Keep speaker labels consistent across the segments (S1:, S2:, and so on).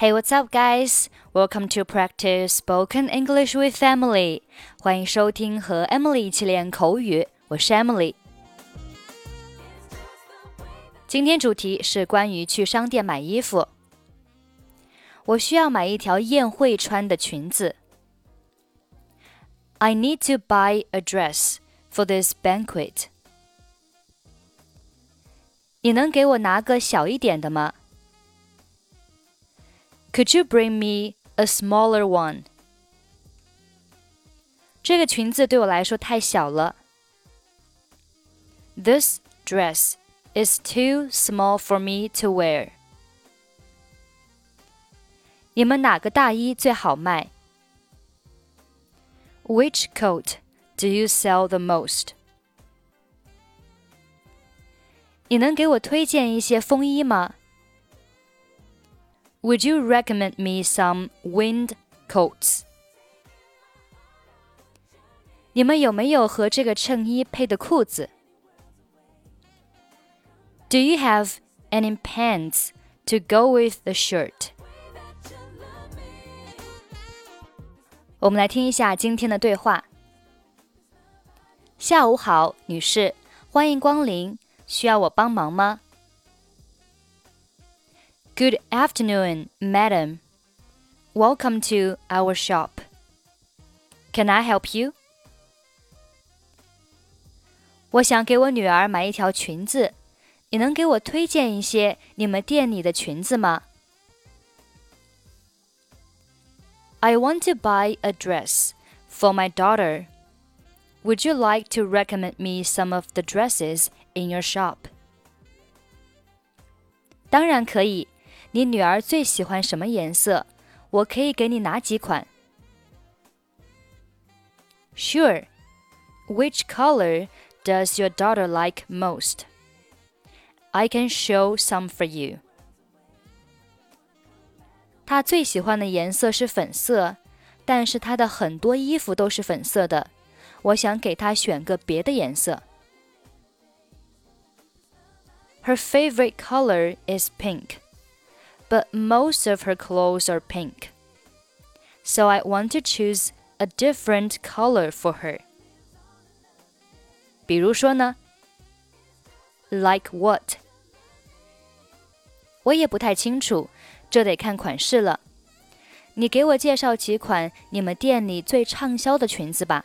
S1: Hey, what's up, guys? Welcome to practice spoken English with Emily. 欢迎收听和 Emily 一起练口语。我是 Emily。今天主题是关于去商店买衣服。我需要买一条宴会穿的裙子。I need to buy a dress for this banquet. 你能给我拿个小一点的吗 ？Could you bring me a smaller one? 这个裙子对我来说太小了。This dress is too small for me to wear. 你们哪个大衣最好卖？Which coat do you sell the most? 你能给我推荐一些风衣吗 ？would you recommend me some wind coats? 你们有没有和这个衬衣配的裤子？Do you have any pants to go with the shirt? 我们来听一下今天的对话。下午好，女士，欢迎光临，需要我帮忙吗 ？Good afternoon, madam. Welcome to our shop. Can I help you? 我想给我女儿买一条裙子，你能给我推荐一些你们店里的裙子吗？I want to buy a dress for my daughter. Would you like to recommend me some of the dresses in your shop? 当然可以。 你女儿最喜欢什么颜色？我可以给你拿几款。Sure. Which color does your daughter like most? I can show some for you. 她最喜欢的颜色是粉色，但是她的很多衣服都是粉色的。我想给她选个别的颜色。Her favorite color is pink but most of her clothes are pink. So I want to choose a different color for her. 比如说呢？Like what？我也不太清楚，这得看款式了。你给我介绍几款你们店里最畅销的裙子吧。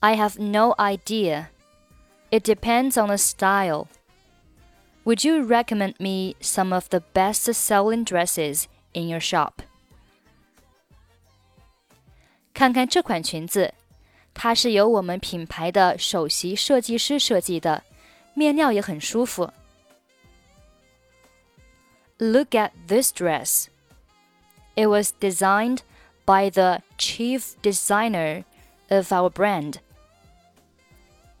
S1: I have no idea. It depends on the style. Would you recommend me some of the best selling dresses in your shop? 看看这款裙子，它是由我们品牌的首席设计师设计的，面料也很舒服。Look at this dress. It was designed by the chief designer of our brand.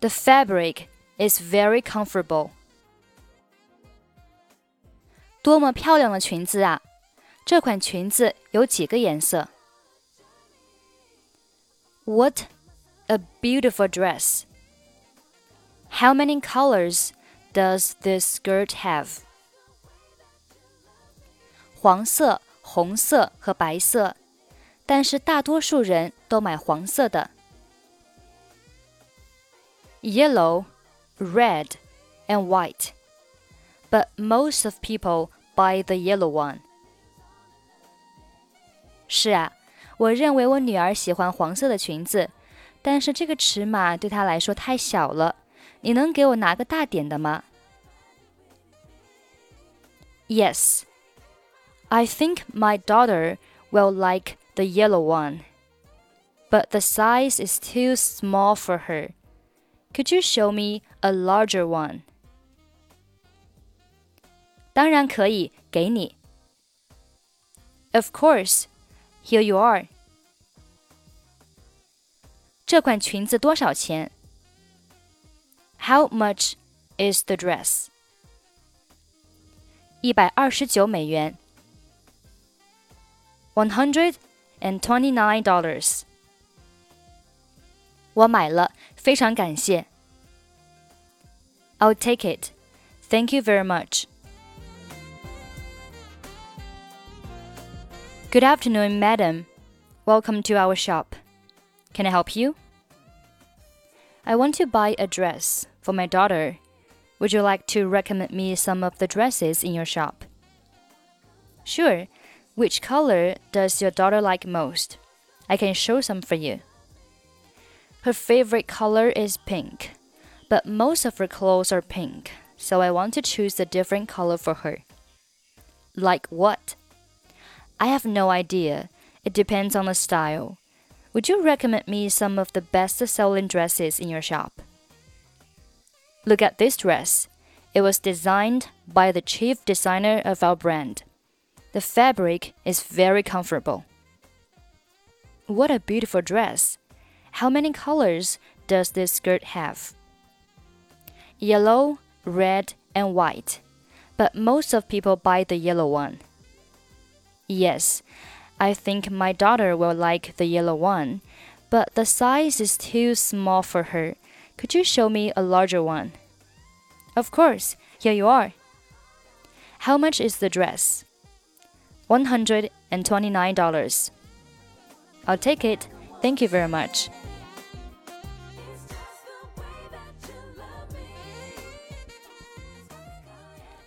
S1: The fabric is very comfortable. 多么漂亮的裙子啊！这款裙子有几个颜色？What a beautiful dress! How many colors does this skirt have? 黄色、红色和白色，但是大多数人都买黄色的。Yellow, red, and white but most of people buy the yellow one. 是啊，我认为我女儿喜欢黄色的裙子，但是这个尺码对她来说太小了。你能给我拿个大点的吗？Yes, I think my daughter will like the yellow one, but the size is too small for her. Could you show me a larger one? 当然可以，给你。Of course, here you are. 这款裙子多少钱？How much is the dress? 一百二十九美元。One hundred and twenty-nine dollars. 我买了，非常感谢。I'll take it. Thank you very much. Good afternoon, madam. Welcome to our shop. Can I help you? I want to buy a dress for my daughter. Would you like to recommend me some of the dresses in your shop? Sure. Which color does your daughter like most? I can show some for you. Her favorite color is pink, but most of her clothes are pink, so I want to choose a different color for her. Like what? I have no idea. It depends on the style. Would you recommend me some of the best selling dresses in your shop? Look at this dress. It was designed by the chief designer of our brand. The fabric is very comfortable. What a beautiful dress! How many colors does this skirt have? Yellow, red, and white, but most of people buy the yellow one. Yes, I think my daughter will like the yellow one, but the size is too small for her. Could you show me a larger one? Of course, here you are. How much is the dress? $129. I'll take it. Thank you very much.